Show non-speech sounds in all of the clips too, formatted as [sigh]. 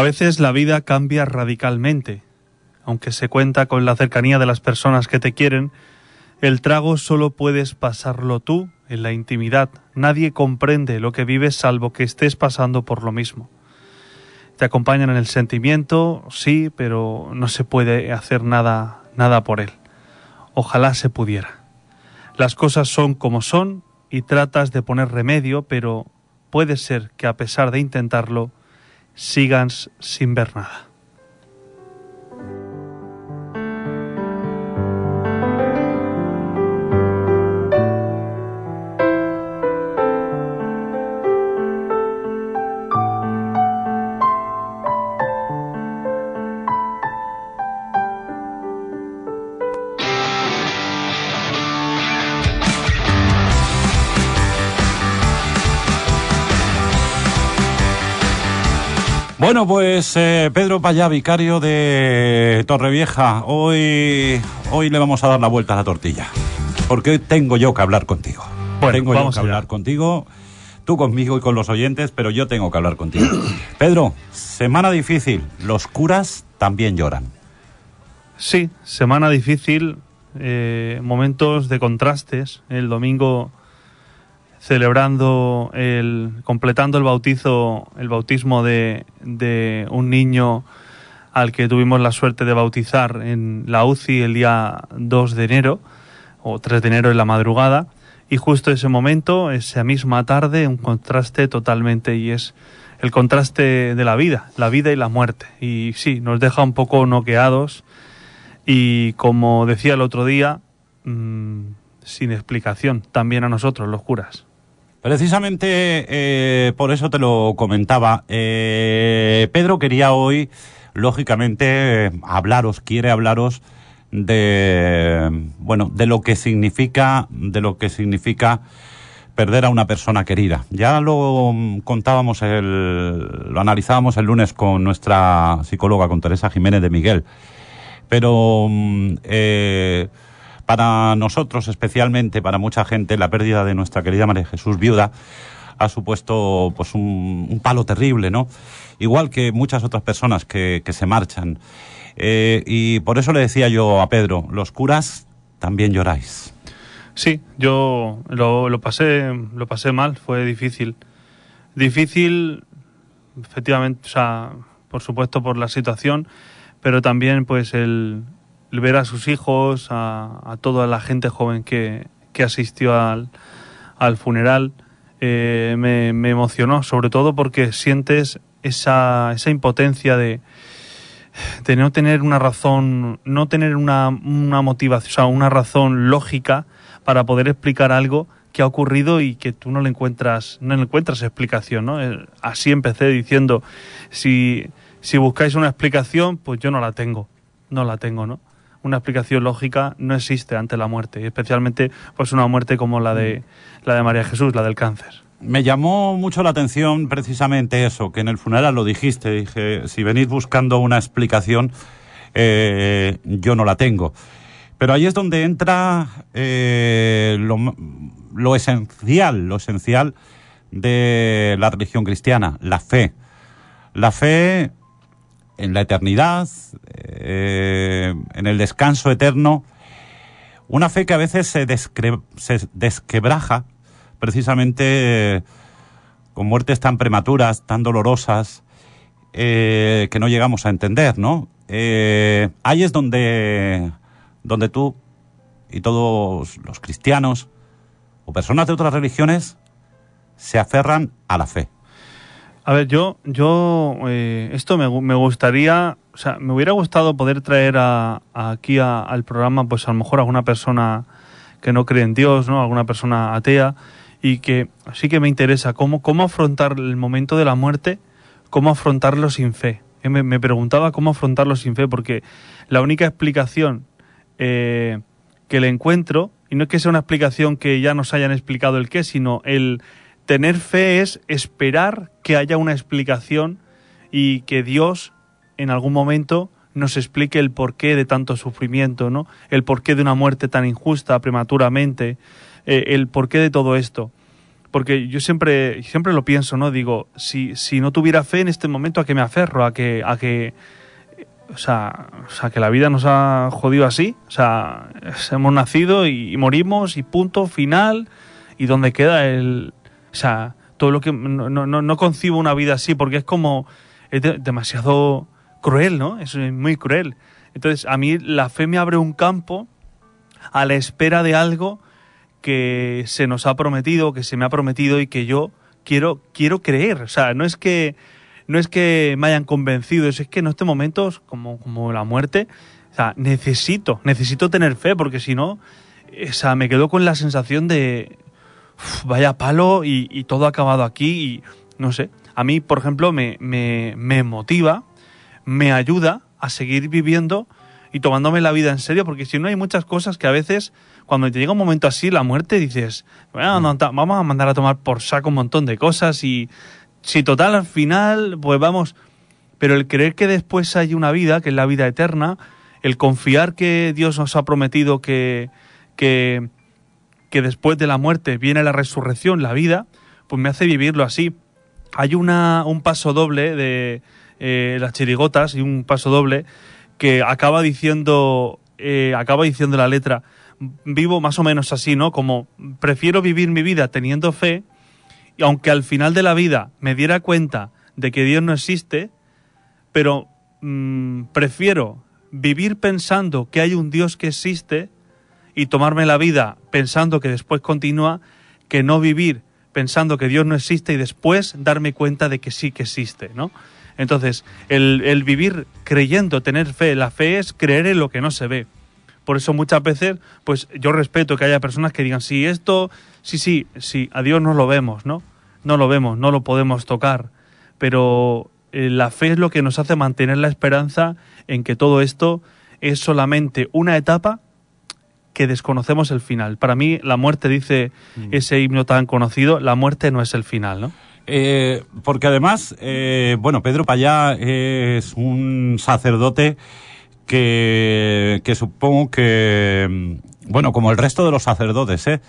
A veces la vida cambia radicalmente. Aunque se cuenta con la cercanía de las personas que te quieren, el trago solo puedes pasarlo tú en la intimidad. Nadie comprende lo que vives salvo que estés pasando por lo mismo. Te acompañan en el sentimiento, sí, pero no se puede hacer nada nada por él. Ojalá se pudiera. Las cosas son como son y tratas de poner remedio, pero puede ser que a pesar de intentarlo, sigas sin ver nada. Bueno, pues eh, Pedro Payá, vicario de Torrevieja, hoy, hoy le vamos a dar la vuelta a la tortilla. Porque hoy tengo yo que hablar contigo. Bueno, tengo yo que allá. hablar contigo, tú conmigo y con los oyentes, pero yo tengo que hablar contigo. [clears throat] Pedro, semana difícil, los curas también lloran. Sí, semana difícil, eh, momentos de contrastes. El domingo celebrando el, completando el bautizo, el bautismo de, de un niño al que tuvimos la suerte de bautizar en la UCI el día 2 de enero o 3 de enero en la madrugada y justo ese momento, esa misma tarde, un contraste totalmente y es el contraste de la vida, la vida y la muerte. Y sí, nos deja un poco noqueados y como decía el otro día, mm, sin explicación, también a nosotros, los curas. Precisamente eh, por eso te lo comentaba. Eh, Pedro quería hoy, lógicamente, hablaros, quiere hablaros de bueno, de lo que significa, de lo que significa perder a una persona querida. Ya lo mm, contábamos el, lo analizábamos el lunes con nuestra psicóloga, con Teresa Jiménez de Miguel. Pero mm, eh, para nosotros, especialmente para mucha gente, la pérdida de nuestra querida María Jesús viuda ha supuesto pues un, palo terrible, ¿no? Igual que muchas otras personas que, se marchan. Eh, y por eso le decía yo a Pedro, los curas también lloráis. Sí, yo lo, lo pasé, lo pasé mal, fue difícil. Difícil, efectivamente, o sea, por supuesto por la situación, pero también pues el ver a sus hijos, a, toda la gente joven que, que asistió al, al funeral, eh, me, emocionó, sobre todo porque sientes esa, esa impotencia de, de no tener una razón, no tener una, una motivación, o sea, una razón lógica para poder explicar algo que ha ocurrido y que tú no le encuentras, no le encuentras explicación, ¿no? Eh, Así empecé diciendo, si, si buscáis una explicación, pues yo no la tengo, no la tengo, ¿no? Una explicación lógica no existe ante la muerte, especialmente pues una muerte como la de la de María Jesús, la del cáncer. Me llamó mucho la atención precisamente eso, que en el funeral lo dijiste, dije, si venís buscando una explicación, eh, yo no la tengo. Pero ahí es donde entra eh, lo, lo esencial, lo esencial de la religión cristiana, la fe. La fe en la eternidad, eh, en el descanso eterno, una fe que a veces se, se desquebraja precisamente eh, con muertes tan prematuras, tan dolorosas, eh, que no llegamos a entender, ¿no? Ahí es donde, donde tú y todos los cristianos o personas de otras religiones se aferran a la fe. A ver, yo, yo eh, esto me, me gustaría, o sea, me hubiera gustado poder traer a, a aquí a- al programa, pues a lo mejor alguna persona que no cree en Dios, ¿no? Alguna persona atea y que sí que me interesa cómo, cómo afrontar el momento de la muerte, cómo afrontarlo sin fe. Eh, Me, me preguntaba cómo afrontarlo sin fe, porque la única explicación eh, que le encuentro, y no es que sea una explicación que ya nos hayan explicado el qué, sino el tener fe es esperar que haya una explicación y que Dios en algún momento nos explique el porqué de tanto sufrimiento, ¿no? El porqué de una muerte tan injusta prematuramente, eh, el porqué de todo esto. porque yo siempre, siempre lo pienso, ¿no? Digo, si, si no tuviera fe en este momento, ¿a qué me aferro? ¿A que, a que, o sea, o sea, que la vida nos ha jodido así? O sea, hemos nacido y, morimos y punto, final, y dónde queda el... O sea, todo lo que... No, no, no concibo una vida así, porque es como... Es demasiado cruel, ¿no? Es muy cruel. Entonces, a mí la fe me abre un campo a la espera de algo que se nos ha prometido, que se me ha prometido y que yo quiero, quiero creer. O sea, no es que no es que me hayan convencido, es que en estos momentos, como, como la muerte, o sea, necesito, necesito tener fe, porque si no, o sea, me quedo con la sensación de vaya palo y, todo ha acabado aquí y no sé. A mí, por ejemplo, me, me, me motiva, me ayuda a seguir viviendo y tomándome la vida en serio, porque si no hay muchas cosas que a veces, cuando te llega un momento así, la muerte, dices, bueno, mm. vamos a mandar a tomar por saco un montón de cosas y si total al final, pues vamos, pero el creer que después hay una vida, que es la vida eterna, el confiar que Dios nos ha prometido que, que, que después de la muerte viene la resurrección, la vida, pues me hace vivirlo así. Hay una, un paso doble de eh, las chirigotas y un paso doble que acaba diciendo, eh, acaba diciendo la letra, vivo más o menos así, ¿no? Como prefiero vivir mi vida teniendo fe, y aunque al final de la vida me diera cuenta de que Dios no existe, pero mm, prefiero vivir pensando que hay un Dios que existe y tomarme la vida pensando que después continúa, que no vivir pensando que Dios no existe y después darme cuenta de que sí que existe, ¿no? Entonces, el, vivir creyendo, tener fe, la fe es creer en lo que no se ve. Por eso muchas veces, pues yo respeto que haya personas que digan, sí, esto, sí, sí, sí, a Dios no lo vemos, ¿no? No lo vemos, no lo podemos tocar. Pero eh, la fe es lo que nos hace mantener la esperanza en que todo esto es solamente una etapa que desconocemos el final. Para mí, la muerte, dice mm. ese himno tan conocido, la muerte no es el final, ¿no? Eh, porque además, eh, bueno, Pedro Payá es un sacerdote que, que supongo que, mm, bueno, como el resto de los sacerdotes, ¿eh?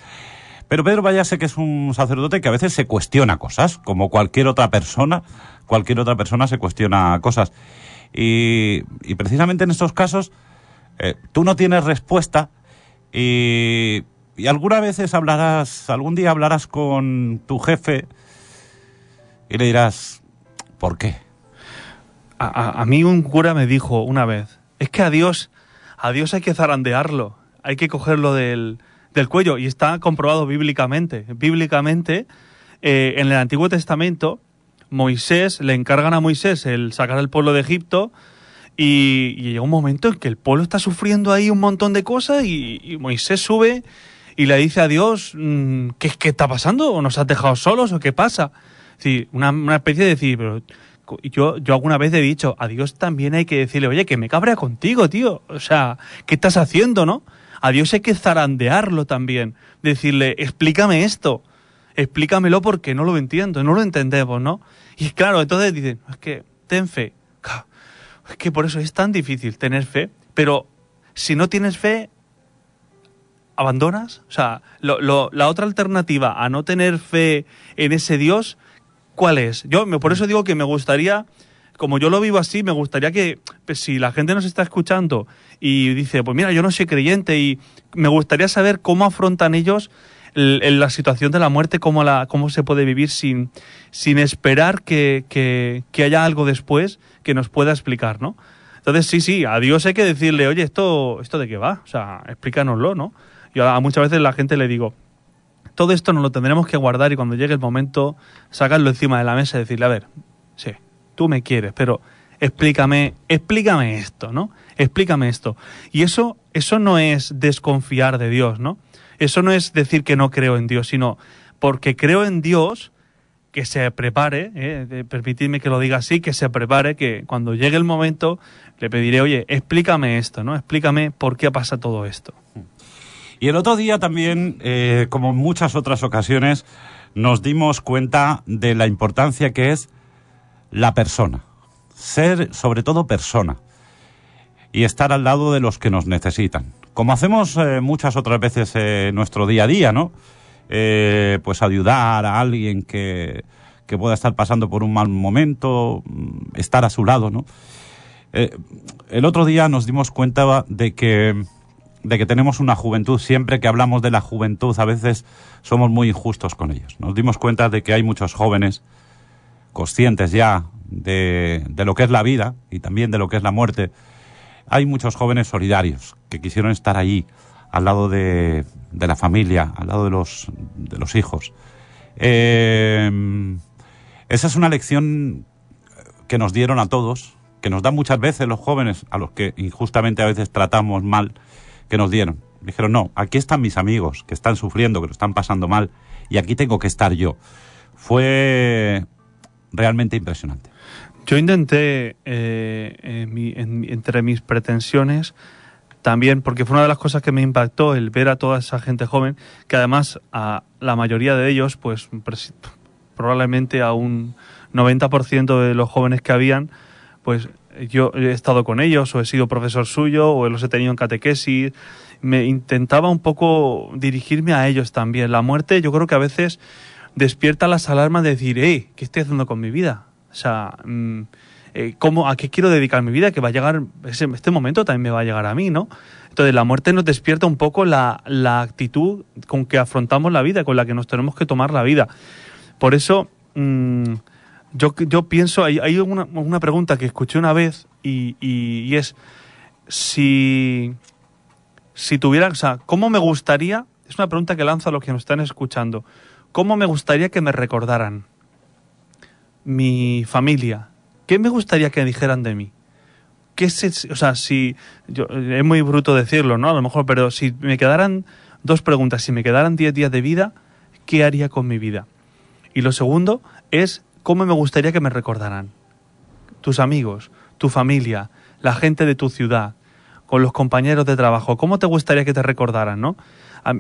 Pero Pedro Payá sé que es un sacerdote que a veces se cuestiona cosas, como cualquier otra persona, cualquier otra persona se cuestiona cosas. Y, y precisamente en estos casos, eh, tú no tienes respuesta y, y algunas veces hablarás, algún día hablarás con tu jefe, y le dirás, ¿por qué? A, mí un cura me dijo una vez, es que a Dios, a Dios hay que zarandearlo, hay que cogerlo del, del cuello y está comprobado bíblicamente. Bíblicamente, eh, en el Antiguo Testamento, Moisés, le encargan a Moisés el sacar al pueblo de Egipto y, llega un momento en que el pueblo está sufriendo ahí un montón de cosas y, Moisés sube y le dice a Dios, mm, ¿qué, ¿qué está pasando? ¿O nos has dejado solos o qué pasa? Sí, una, una especie de decir, pero yo, yo alguna vez he dicho, a Dios también hay que decirle, oye, que me cabrea contigo, tío. O sea, ¿qué estás haciendo, no? A Dios hay que zarandearlo también. Decirle, explícame esto. Explícamelo porque no lo entiendo, no lo entendemos, ¿no? Y claro, entonces dicen, es que ten fe. Es que por eso es tan difícil tener fe. Pero si no tienes fe, abandonas. O sea, la otra alternativa a no tener fe en ese Dios ¿Cuál es? Yo por eso digo que me gustaría, como yo lo vivo así, me gustaría que pues, si la gente nos está escuchando y dice, pues mira, yo no soy creyente y me gustaría saber cómo afrontan ellos la situación de la muerte, cómo, la, cómo se puede vivir sin, sin esperar que, que, haya algo después que nos pueda explicar, ¿no? Entonces, sí, sí, a Dios hay que decirle, oye, ¿esto, esto de qué va? O sea, explícanoslo, ¿no? Yo a muchas veces la gente le digo, todo esto nos lo tendremos que guardar y cuando llegue el momento sacarlo encima de la mesa y decirle, a ver, sí, tú me quieres, pero explícame, explícame esto, ¿no? Explícame esto. Y eso, eso no es desconfiar de Dios, ¿no? Eso no es decir que no creo en Dios, sino porque creo en Dios, que se prepare, ¿eh? permitidme que lo diga así, que se prepare, que cuando llegue el momento le pediré, oye, explícame esto, ¿no? Explícame por qué pasa todo esto. Y el otro día también, eh, como en muchas otras ocasiones, nos dimos cuenta de la importancia que es la persona. Ser sobre todo persona. Y estar al lado de los que nos necesitan. Como hacemos eh, muchas otras veces en nuestro día a día, ¿no? eh, pues ayudar a alguien que, que pueda estar pasando por un mal momento, mm, estar a su lado, ¿no? Eh, el otro día nos dimos cuenta de que, de que tenemos una juventud, siempre que hablamos de la juventud, a veces somos muy injustos con ellos. Nos dimos cuenta de que hay muchos jóvenes conscientes ya de, de lo que es la vida y también de lo que es la muerte. Hay muchos jóvenes solidarios que quisieron estar allí, al lado de, la familia, al lado de los, hijos. Eh, esa es una lección que nos dieron a todos, que nos dan muchas veces los jóvenes, a los que injustamente a veces tratamos mal, que nos dieron. Dijeron, no, aquí están mis amigos que están sufriendo, que lo están pasando mal, y aquí tengo que estar yo. Fue realmente impresionante. Yo intenté, eh, en mi- en- entre mis pretensiones, también, porque fue una de las cosas que me impactó el ver a toda esa gente joven, que además a la mayoría de ellos, pues probablemente a un 90% de los jóvenes que habían, pues yo he estado con ellos o he sido profesor suyo o los he tenido en catequesis. Me intentaba un poco dirigirme a ellos también. La muerte yo creo que a veces despierta las alarmas de decir, hey, ¿qué estoy haciendo con mi vida? O sea, mm, eh, ¿cómo, ¿a qué quiero dedicar mi vida? Que va a llegar, este momento también me va a llegar a mí, ¿no? Entonces la muerte nos despierta un poco la, actitud con que afrontamos la vida, con la que nos tenemos que tomar la vida. Por eso, mm, yo, pienso, hay, una, pregunta que escuché una vez y es, si, si tuviera, o sea, ¿cómo me gustaría, es una pregunta que lanzo a los que nos están escuchando, ¿cómo me gustaría que me recordaran? Mi familia, ¿qué me gustaría que dijeran de mí? ¿Qué se, o sea, si, yo, es muy bruto decirlo, ¿no? A lo mejor, pero si me quedaran dos preguntas, si me quedaran 10 días de vida, ¿qué haría con mi vida? Y lo segundo es cómo me gustaría que me recordaran. Tus amigos, tu familia, la gente de tu ciudad, con los compañeros de trabajo, ¿cómo te gustaría que te recordaran, no?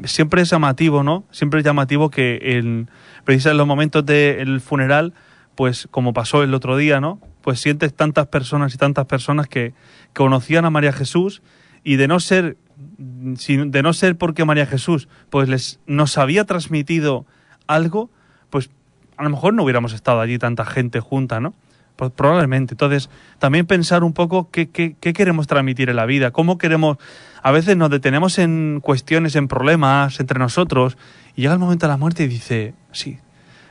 Siempre es llamativo, ¿no? Siempre es llamativo que en, precisamente en los momentos del funeral, pues como pasó el otro día, ¿no? Pues sientes tantas personas y tantas personas que conocían a María Jesús y de no ser de no ser porque María Jesús pues les nos había transmitido algo, pues a lo mejor no hubiéramos estado allí tanta gente junta, ¿no? Pues probablemente. Entonces, también pensar un poco qué, qué, qué queremos transmitir en la vida, cómo queremos... A veces nos detenemos en cuestiones, en problemas entre nosotros, y llega el momento de la muerte y dice, sí,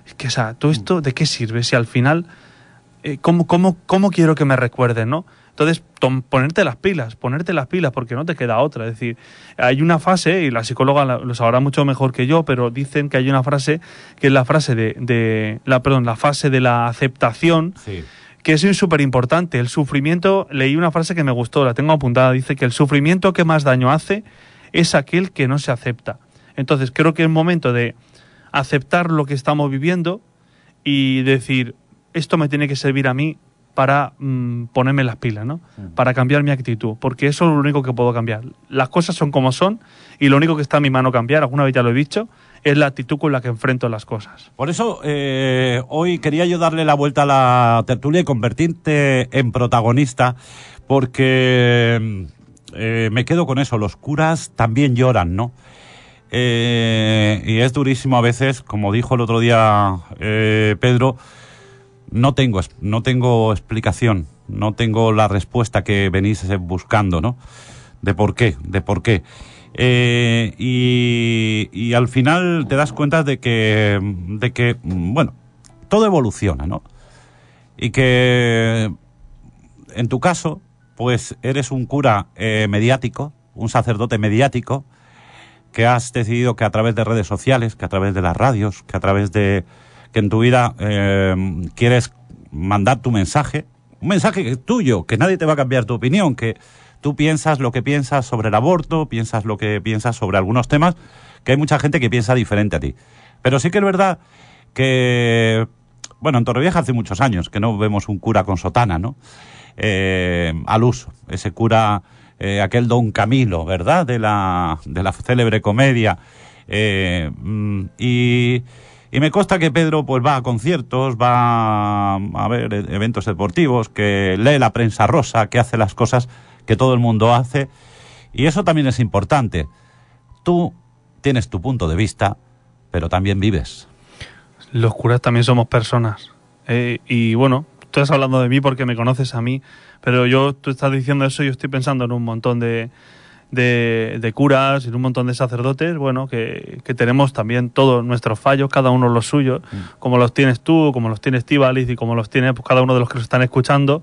es que, o sea, ¿todo esto de qué sirve? Si al final, eh, ¿cómo, cómo, ¿cómo quiero que me recuerden, no? Entonces, ponerte las pilas, ponerte las pilas, porque no te queda otra. Es decir, hay una fase, y la psicóloga lo sabrá mucho mejor que yo, pero dicen que hay una frase, que es la frase de, de la, perdón, la fase de la aceptación, Sí. que es súper importante. El sufrimiento, leí una frase que me gustó, la tengo apuntada, dice que el sufrimiento que más daño hace es aquel que no se acepta. Entonces creo que es momento de aceptar lo que estamos viviendo y decir, esto me tiene que servir a mí para mm, ponerme las pilas, ¿no? Para cambiar mi actitud, porque eso es lo único que puedo cambiar. Las cosas son como son y lo único que está en mi mano cambiar, alguna vez ya lo he dicho, es la actitud con la que enfrento las cosas. Por eso eh, hoy quería yo darle la vuelta a la tertulia y convertirte en protagonista, porque eh, me quedo con eso, los curas también lloran, ¿no? Eh, y es durísimo a veces, como dijo el otro día eh, Pedro, no tengo, no tengo explicación, no tengo la respuesta que venís buscando, ¿no? De por qué, de por qué. Eh, y, y al final te das cuenta de que, de que, bueno, todo evoluciona, ¿no? Y que en tu caso, pues eres un cura mediático, un sacerdote mediático, que has decidido que a través de redes sociales, que a través de las radios, que a través de que en tu vida eh, quieres mandar tu mensaje, un mensaje que es tuyo, que nadie te va a cambiar tu opinión, que tú piensas lo que piensas sobre el aborto, piensas lo que piensas sobre algunos temas, que hay mucha gente que piensa diferente a ti. Pero sí que es verdad que, bueno, en Torrevieja hace muchos años que no vemos un cura con sotana, ¿no? Eh, al uso, ese cura, eh, aquel don Camilo, ¿verdad? De la, de la célebre comedia. Eh, mm, y, me consta que Pedro pues va a conciertos, va a ver eventos deportivos, que lee la prensa rosa, que hace las cosas que todo el mundo hace. Y eso también es importante. Tú tienes tu punto de vista, pero también vives. Los curas también somos personas. Eh, y bueno, tú estás hablando de mí porque me conoces a mí, pero yo, tú estás diciendo eso y yo estoy pensando en un montón de, de, de curas y en un montón de sacerdotes, bueno, que, que, tenemos también todos nuestros fallos, cada uno los suyos, mm. como los tienes tú, como los tienes Tíbalis y como los tiene pues, cada uno de los que nos están escuchando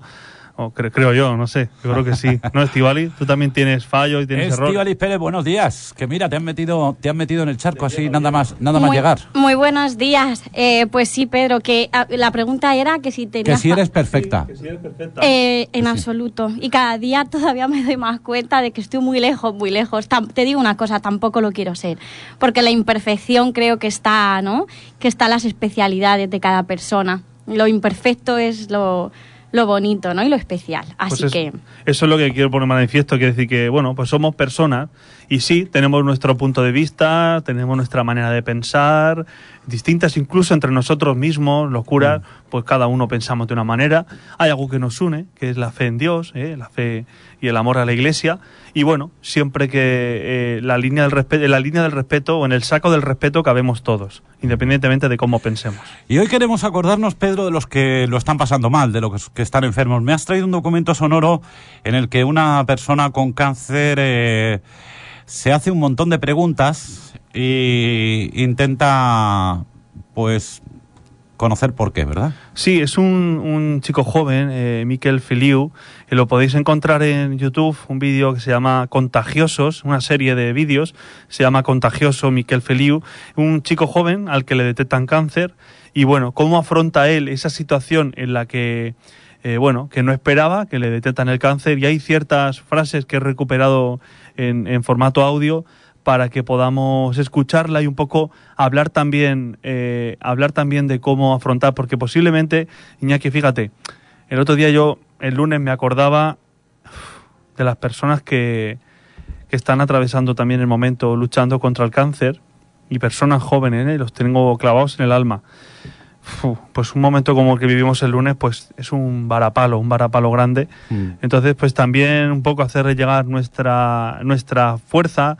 creo, yo, no sé. Yo creo que sí. ¿No, Estivali? Tú también tienes fallos y tienes errores. Estivali Pérez, buenos días. Que mira, te han metido, te han metido en el charco así, nada más, nada más llegar. Muy buenos días. Eh, pues sí, Pedro, que ah, la pregunta era que si tenías... Que si eres [laughs] perfecta. que si eres perfecta. Eh, en absoluto. Y cada día todavía me doy más cuenta de que estoy muy lejos, muy lejos. te digo una cosa, tampoco lo quiero ser. Porque la imperfección creo que está, ¿no? Que está las especialidades de cada persona. Lo imperfecto es lo lo bonito, ¿no? Y lo especial. Así pues que... Eso es lo que quiero poner manifiesto, quiere decir que, bueno, pues somos personas y sí, tenemos nuestro punto de vista, tenemos nuestra manera de pensar, distintas incluso entre nosotros mismos, los curas, mm. pues cada uno pensamos de una manera. Hay algo que nos une, que es la fe en Dios, ¿eh? la fe y el amor a la Iglesia. Y bueno, siempre que eh, la línea del respeto, en la línea del respeto o en el saco del respeto cabemos todos, independientemente de cómo pensemos. Y hoy queremos acordarnos, Pedro, de los que lo están pasando mal, de los que están enfermos. Me has traído un documento sonoro en el que una persona con cáncer eh, se hace un montón de preguntas e intenta, pues, conocer por qué, ¿verdad? Sí, es un, chico joven, eh, Miquel Feliu, y lo podéis encontrar en YouTube, un vídeo que se llama Contagiosos, una serie de vídeos, se llama Contagioso Miquel Feliu, un chico joven al que le detectan cáncer, y bueno, cómo afronta él esa situación en la que eh, bueno, que no esperaba, que le detectan el cáncer y hay ciertas frases que he recuperado en, formato audio para que podamos escucharla y un poco hablar también, eh, hablar también de cómo afrontar, porque posiblemente, Iñaki, fíjate, el otro día yo, el lunes, me acordaba de las personas que, que están atravesando también el momento luchando contra el cáncer y personas jóvenes, ¿eh? los tengo clavados en el alma pues un momento como el que vivimos el lunes, pues es un varapalo, un varapalo grande. Mm. Entonces, pues también un poco hacerle llegar nuestra, nuestra fuerza,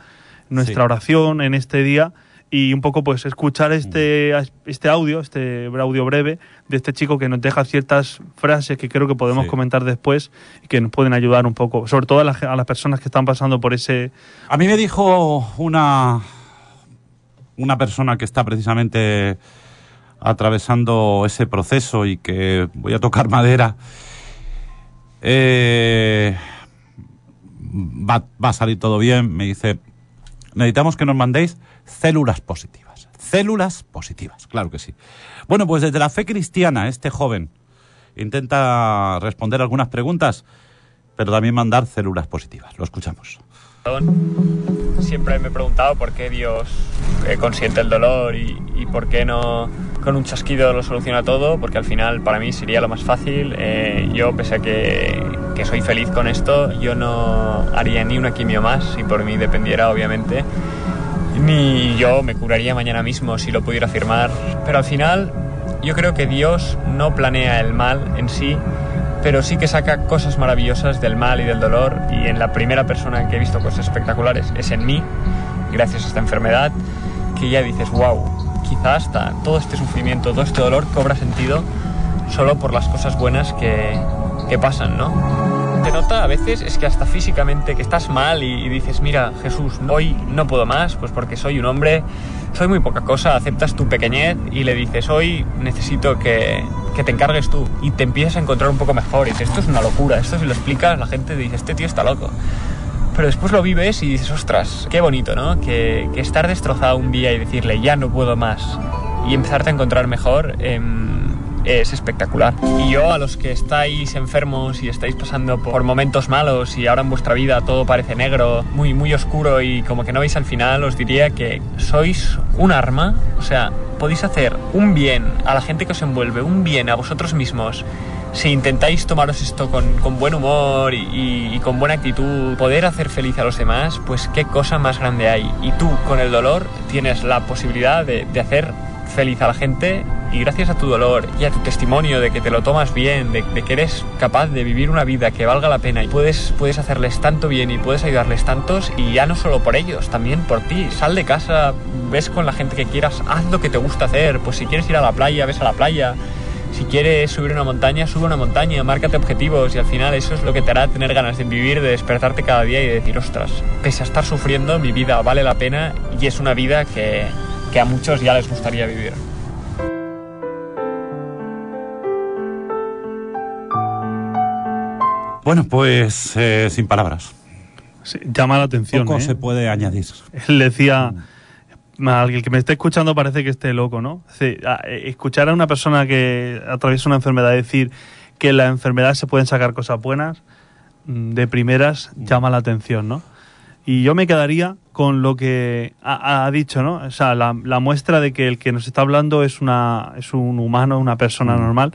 nuestra oración en este día y un poco pues escuchar este, mm. este audio, este audio breve de este chico que nos deja ciertas frases que creo que podemos comentar después y que nos pueden ayudar un poco, sobre todo a, a las personas que están pasando por ese... A mí me dijo una, una persona que está precisamente atravesando ese proceso y que voy a tocar madera, eh, va, a salir todo bien. Me dice, necesitamos que nos mandéis células positivas. Células positivas, claro que sí. Bueno, pues desde la fe cristiana, este joven intenta responder algunas preguntas, pero también mandar células positivas. Lo escuchamos. Siempre me he preguntado por qué Dios consiente el dolor y, por qué no con un chasquido lo soluciona todo, porque al final para mí sería lo más fácil. Eh, yo, pese a que, que, soy feliz con esto, yo no haría ni una quimio más, si por mí dependiera, obviamente. Ni yo me curaría mañana mismo si lo pudiera afirmar. Pero al final, yo creo que Dios no planea el mal en sí, pero sí que saca cosas maravillosas del mal y del dolor y en la primera persona que he visto cosas espectaculares es en mí, gracias a esta enfermedad, que ya dices, wow, quizás hasta todo este sufrimiento, todo este dolor cobra sentido solo por las cosas buenas que, que pasan, ¿no? te nota a veces es que hasta físicamente que estás mal y, dices, mira, Jesús, hoy no puedo más, pues porque soy un hombre, soy muy poca cosa, aceptas tu pequeñez y le dices, hoy necesito que, que te encargues tú y te empiezas a encontrar un poco mejor. Y dices, esto es una locura, esto si lo explicas, la gente dice, este tío está loco. Pero después lo vives y dices, ostras, qué bonito, ¿no? Que, estar destrozado un día y decirle, ya no puedo más, y empezarte a encontrar mejor. Eh, es espectacular. Y yo a los que estáis enfermos y estáis pasando por momentos malos y ahora en vuestra vida todo parece negro, muy, muy oscuro y como que no veis al final, os diría que sois un arma, o sea, podéis hacer un bien a la gente que os envuelve, un bien a vosotros mismos si intentáis tomaros esto con, buen humor y, con buena actitud, poder hacer feliz a los demás, pues qué cosa más grande hay. Y tú con el dolor tienes la posibilidad de, hacer feliz a la gente y gracias a tu dolor y a tu testimonio de que te lo tomas bien, de, de que eres capaz de vivir una vida que valga la pena y puedes, puedes hacerles tanto bien y puedes ayudarles tantos y ya no solo por ellos, también por ti. Sal de casa, ves con la gente que quieras, haz lo que te gusta hacer, pues si quieres ir a la playa, ves a la playa. Si quieres subir una montaña, sube una montaña, márcate objetivos y al final eso es lo que te hará tener ganas de vivir, de despertarte cada día y de decir, ostras, pese a estar sufriendo, mi vida vale la pena y es una vida que, que a muchos ya les gustaría vivir. Bueno, pues eh, sin palabras. Sí, llama la atención. Poco ¿eh? se puede añadir. Él decía, alguien que me esté escuchando parece que esté loco, ¿no? A- eh, escuchar a una persona que atraviesa una enfermedad decir que la enfermedad se pueden sacar cosas buenas, mm, de primeras llama la atención, ¿no? Y yo me quedaría con lo que ha, ha dicho, ¿no? O sea, la, la muestra de que el que nos está hablando es, una, es un humano, una persona normal.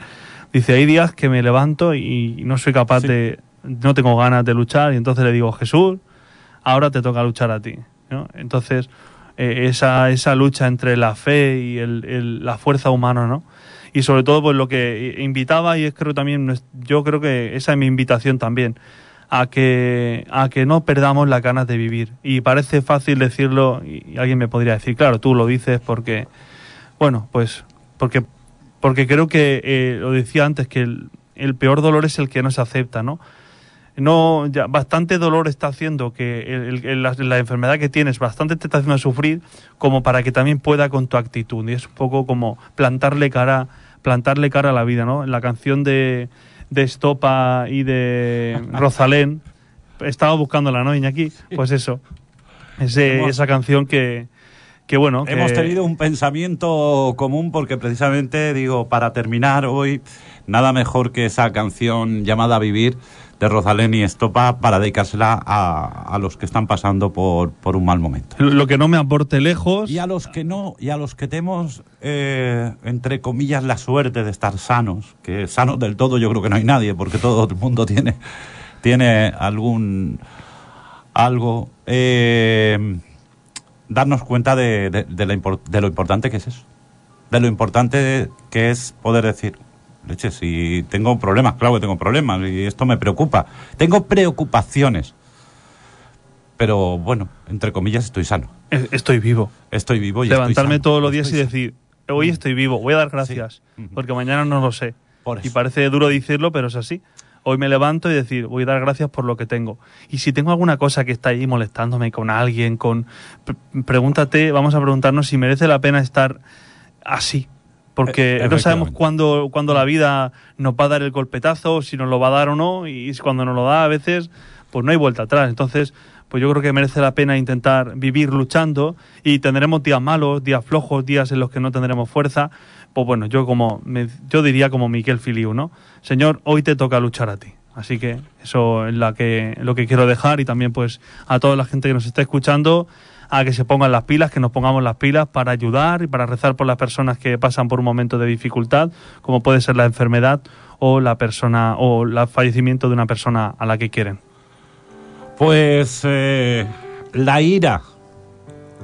Dice, hay días que me levanto y no soy capaz Sí. de, no tengo ganas de luchar y entonces le digo, Jesús, ahora te toca luchar a ti. ¿no? Entonces, eh, esa, esa lucha entre la fe y el- la fuerza humana, ¿no? Y sobre todo, pues lo que invitaba, y es creo también, yo creo que esa es mi invitación también, a que, a que no perdamos las ganas de vivir. Y parece fácil decirlo, y alguien me podría decir, claro, tú lo dices porque, bueno, pues, porque, porque creo que, eh, lo decía antes, que el peor dolor es el que no se acepta, ¿no? No ya bastante dolor está haciendo que el- el- la, la enfermedad que tienes bastante te está haciendo sufrir como para que también pueda con tu actitud. Y es un poco como plantarle cara plantarle cara a la vida no en la canción de, de Estopa y de [laughs] Rosalén estaba buscándola no Iñaki pues eso ese- Hemos- esa canción que que bueno que- Hemos tenido un pensamiento común porque precisamente, digo, para terminar hoy, nada mejor que esa canción llamada Vivir de Rosalén y Estopa para dedicársela a, a los que están pasando por, por un mal momento. lo que no me aporte lejos Y a los que no, y a los que tenemos, eh, entre comillas, la suerte de estar sanos, que sanos del todo yo creo que no hay nadie, porque todo el mundo [laughs] tiene, tiene algún algo, eh, darnos cuenta de, de- de la impor- de lo importante que es eso, de lo importante que es poder decir, leche, si tengo problemas, claro que tengo problemas, y esto me preocupa, tengo preocupaciones, pero bueno, entre comillas estoy sano. estoy vivo Estoy vivo y estoy levantarme sano. todos los días Estoy y decir, hoy estoy vivo, voy a dar gracias, Sí. Porque mañana no lo sé. Por Y parece duro decirlo, pero es así. Hoy me levanto y decir, voy a dar gracias por lo que tengo. Y si tengo alguna cosa que está ahí molestándome con alguien, con pre- pregúntate, vamos a preguntarnos si merece la pena estar así. Porque no sabemos cuándo, cuándo la vida nos va a dar el golpetazo, si nos lo va a dar o no, y cuando nos lo da a veces, pues no hay vuelta atrás. Entonces, pues yo creo que merece la pena intentar vivir luchando y tendremos días malos, días flojos, días en los que no tendremos fuerza. Pues bueno, yo como me- yo diría como Miquel Filiu, ¿no? Señor, hoy te toca luchar a ti. Así que eso es la que, lo que quiero dejar y también pues a toda la gente que nos está escuchando a que se pongan las pilas, que nos pongamos las pilas para ayudar y para rezar por las personas que pasan por un momento de dificultad, como puede ser la enfermedad o la persona o el fallecimiento de una persona a la que quieren. Pues eh, la ira,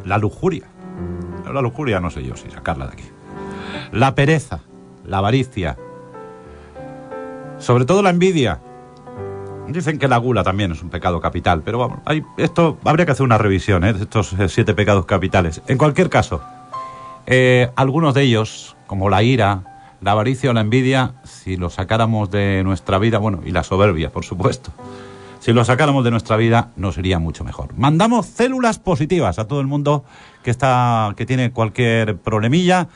la lujuria. La lujuria no sé yo si sacarla de aquí. La pereza, la avaricia. Sobre todo la envidia. Dicen que la gula también es un pecado capital, pero vamos, hay, esto habría que hacer una revisión ¿eh? estos eh, siete pecados capitales. En cualquier caso, eh, algunos de ellos, como la ira, la avaricia o la envidia, si los sacáramos de nuestra vida, bueno, y la soberbia, por supuesto, si lo sacáramos de nuestra vida, nos iría mucho mejor. Mandamos células positivas a todo el mundo que está, que tiene cualquier problemilla,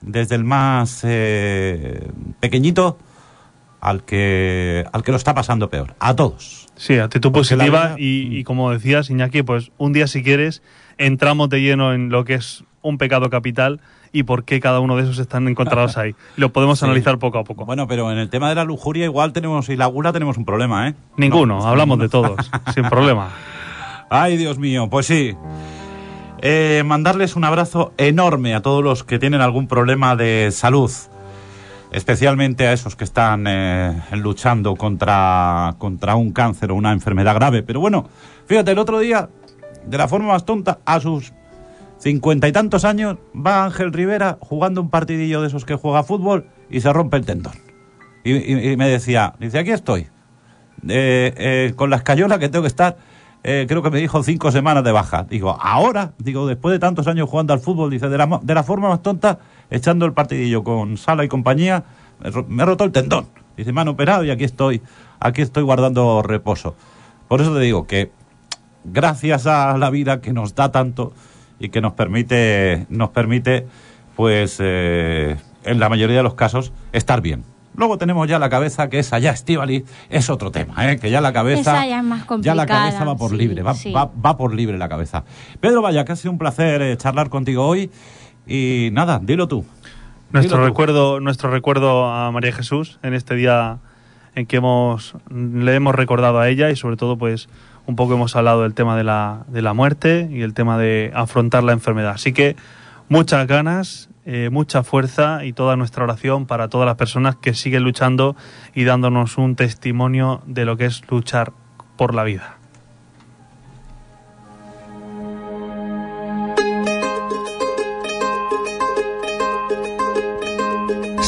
desde el más eh, pequeñito al que, al que lo está pasando peor. A todos. Sí, actitud Porque positiva vida- y, y como decías, Iñaki, pues un día si quieres entramos de lleno en lo que es un pecado capital y por qué cada uno de esos están encontrados ahí. [laughs] Lo podemos Sí. analizar poco a poco. Bueno, pero en el tema de la lujuria igual tenemos, y la gula tenemos un problema, ¿eh? Ninguno, No, hablamos de todos, [laughs] sin problema. Ay, Dios mío, pues sí. Eh, mandarles un abrazo enorme a todos los que tienen algún problema de salud, especialmente a esos que están eh, luchando contra, contra un cáncer o una enfermedad grave. Pero bueno, fíjate, el otro día, de la forma más tonta, a sus cincuenta y tantos años, va Ángel Rivera jugando un partidillo de esos que juega fútbol y se rompe el tendón. Y, me decía, dice, aquí estoy, eh, eh, con la escayola que tengo que estar, creo que me dijo cinco semanas de baja. Digo, ahora, digo, después de tantos años jugando al fútbol, dice, de la, de la forma más tonta, echando el partidillo con Sala y compañía, me, he roto el tendón. Dice, me han operado y aquí estoy, aquí estoy guardando reposo. Por eso te digo que gracias a la vida que nos da tanto y que nos permite, nos permite, pues, eh, en la mayoría de los casos, estar bien. Luego tenemos ya la cabeza, que esa ya, Estivali, es otro tema, ¿eh? que ya la cabeza... Esa ya es más Ya la cabeza va por sí, libre, va, sí. va, va por libre la cabeza. Pedro, vaya, que ha sido un placer eh, charlar contigo hoy. Y nada, dilo tú. Nuestro Dilo tú. recuerdo, nuestro recuerdo a María Jesús en este día en que hemos le hemos recordado a ella y sobre todo pues un poco hemos hablado del tema de la, de la muerte y el tema de afrontar la enfermedad. Así que muchas ganas, eh, mucha fuerza y toda nuestra oración para todas las personas que siguen luchando y dándonos un testimonio de lo que es luchar por la vida.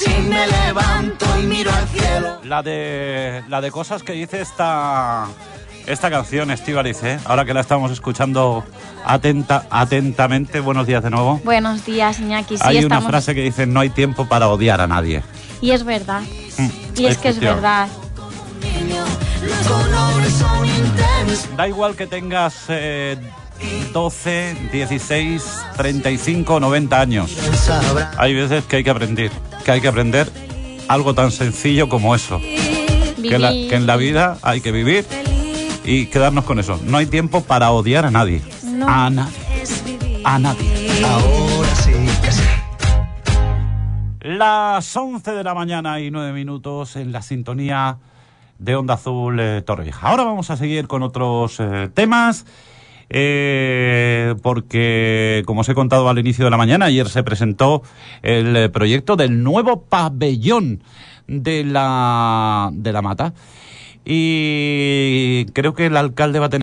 si me levanto y miro al cielo. La de, la de cosas que dice esta, esta canción, Estivaliz, ¿eh? ahora que la estamos escuchando atenta, atentamente. Buenos días de nuevo. Buenos días, Iñaki. Sí, Hay una frase que dice, no hay tiempo para odiar a nadie. Y es verdad. Mm, Y es que es verdad. Da igual que tengas eh, 12, 16, 35, 90 años. Hay veces que hay que aprender, que hay que aprender algo tan sencillo como eso. Que, la- Vivir- que en la vida hay que vivir y quedarnos con eso. No hay tiempo para odiar a nadie. No. A nadie. A nadie. ahora sí que sí. Las 11 de la mañana y 9 minutos en la sintonía de Onda Azul eh, Torrevieja. Ahora vamos a seguir con otros eh, temas. Eh, porque, como os he contado al inicio de la mañana, ayer se presentó el eh, proyecto del nuevo pabellón de la, de la mata. Y creo que el alcalde va a tener